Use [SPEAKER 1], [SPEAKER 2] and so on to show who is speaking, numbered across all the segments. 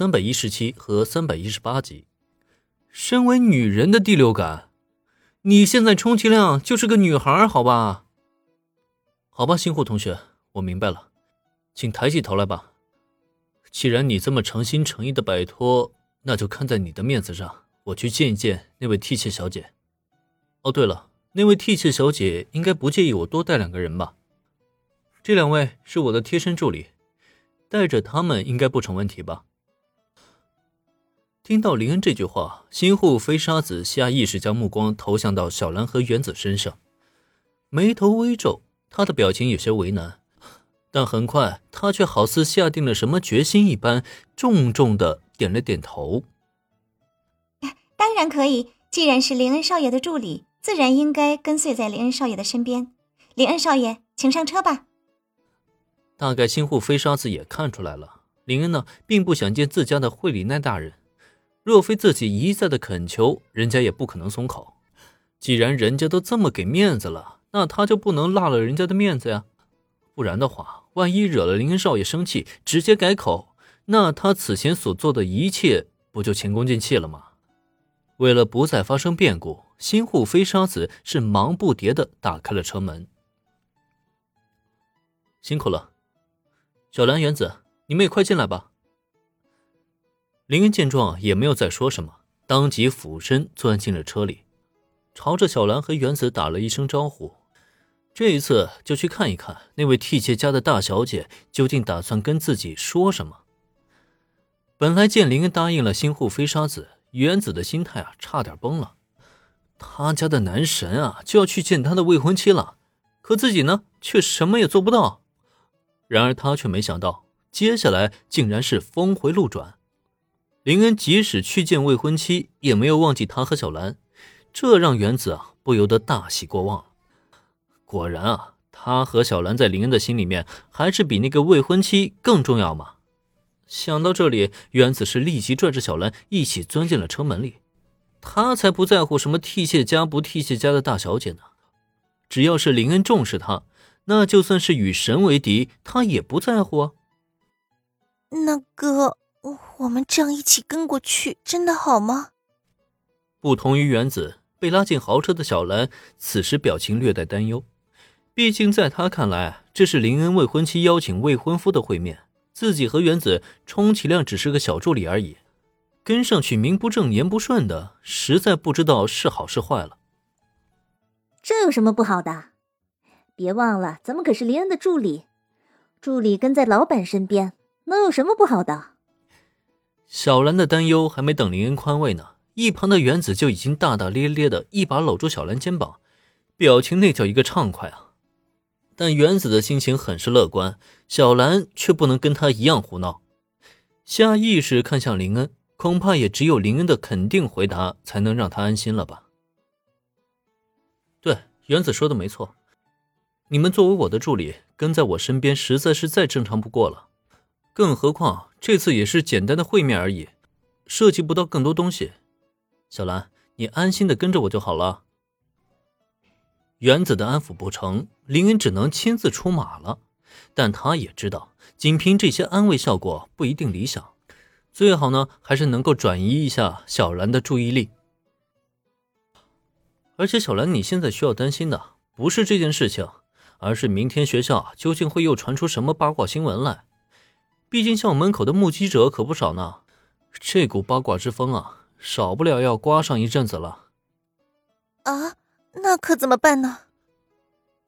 [SPEAKER 1] 三百一十七和三百一十八集。身为女人的第六感，你现在充其量就是个女孩，好吧？好吧，星户同学，我明白了，请抬起头来吧。既然你这么诚心诚意的摆脱，那就看在你的面子上，我去见一见那位替妾小姐。哦，对了，那位替妾小姐应该不介意我多带两个人吧？这两位是我的贴身助理，带着他们应该不成问题吧？听到林恩这句话，新户飞沙子下意识将目光投向到小兰和原子身上，眉头微皱，他的表情有些为难，但很快他却好似下定了什么决心一般，重重的点了点头。
[SPEAKER 2] 当然可以，既然是林恩少爷的助理，自然应该跟随在林恩少爷的身边。林恩少爷，请上车吧。
[SPEAKER 1] 大概新户飞沙子也看出来了，林恩呢，并不想见自家的惠里奈大人。若非自己一再的恳求，人家也不可能松口。既然人家都这么给面子了，那他就不能落了人家的面子呀。不然的话，万一惹了林少爷生气，直接改口，那他此前所做的一切不就前功尽弃了吗？为了不再发生变故，新户飞沙子是忙不迭的打开了车门。辛苦了，小兰、原子，你们也快进来吧。林恩见状，也没有再说什么，当即俯身钻进了车里，朝着小兰和原子打了一声招呼。这一次就去看一看那位替妾家的大小姐究竟打算跟自己说什么。本来见林恩答应了新户飞沙子，原子的心态啊差点崩了。他家的男神啊就要去见他的未婚妻了，可自己呢却什么也做不到。然而他却没想到，接下来竟然是峰回路转。林恩即使去见未婚妻，也没有忘记他和小兰，这让原子啊不由得大喜过望。果然啊，他和小兰在林恩的心里面，还是比那个未婚妻更重要嘛。想到这里，原子是立即拽着小兰一起钻进了车门里。他才不在乎什么替妾家不替妾家的大小姐呢，只要是林恩重视他，那就算是与神为敌，他也不在乎啊。
[SPEAKER 3] 那个。我们这样一起跟过去，真的好吗？
[SPEAKER 1] 不同于原子被拉进豪车的小兰，此时表情略带担忧。毕竟在她看来，这是林恩未婚妻邀请未婚夫的会面，自己和原子充其量只是个小助理而已，跟上去名不正言不顺的，实在不知道是好是坏了。
[SPEAKER 4] 这有什么不好的？别忘了，咱们可是林恩的助理，助理跟在老板身边，能有什么不好的？
[SPEAKER 1] 小兰的担忧还没等林恩宽慰呢，一旁的原子就已经大大咧咧的一把搂住小兰肩膀，表情那叫一个畅快啊！但原子的心情很是乐观，小兰却不能跟他一样胡闹，下意识看向林恩，恐怕也只有林恩的肯定回答才能让他安心了吧？对，原子说的没错，你们作为我的助理，跟在我身边实在是再正常不过了。更何况这次也是简单的会面而已，涉及不到更多东西。小兰，你安心的跟着我就好了。原子的安抚不成，林恩只能亲自出马了。但他也知道，仅凭这些安慰效果不一定理想，最好呢还是能够转移一下小兰的注意力。而且，小兰，你现在需要担心的不是这件事情，而是明天学校究竟会又传出什么八卦新闻来。毕竟校门口的目击者可不少呢，这股八卦之风啊，少不了要刮上一阵子了。
[SPEAKER 3] 啊，那可怎么办呢？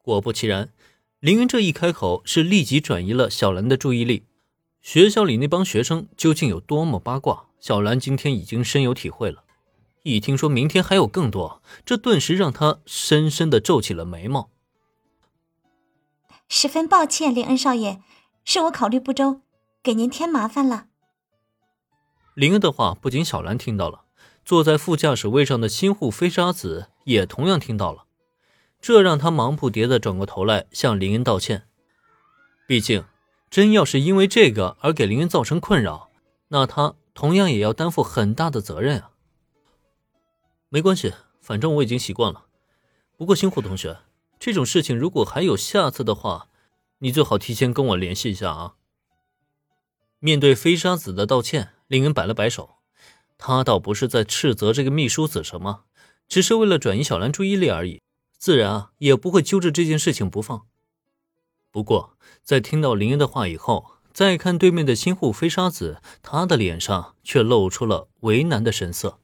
[SPEAKER 1] 果不其然，凌云这一开口，是立即转移了小兰的注意力。学校里那帮学生究竟有多么八卦，小兰今天已经深有体会了。一听说明天还有更多，这顿时让她深深的皱起了眉毛。
[SPEAKER 2] 十分抱歉，林恩少爷，是我考虑不周。给您添麻烦了。
[SPEAKER 1] 林恩的话不仅小兰听到了，坐在副驾驶位上的新户飞沙子也同样听到了，这让他忙不迭的转过头来向林恩道歉。毕竟，真要是因为这个而给林恩造成困扰，那他同样也要担负很大的责任啊。没关系，反正我已经习惯了。不过，新户同学，这种事情如果还有下次的话，你最好提前跟我联系一下啊。面对飞沙子的道歉，林恩摆了摆手，他倒不是在斥责这个秘书子什么，只是为了转移小兰注意力而已，自然啊也不会揪着这件事情不放。不过在听到林恩的话以后，再看对面的新户飞沙子，他的脸上却露出了为难的神色。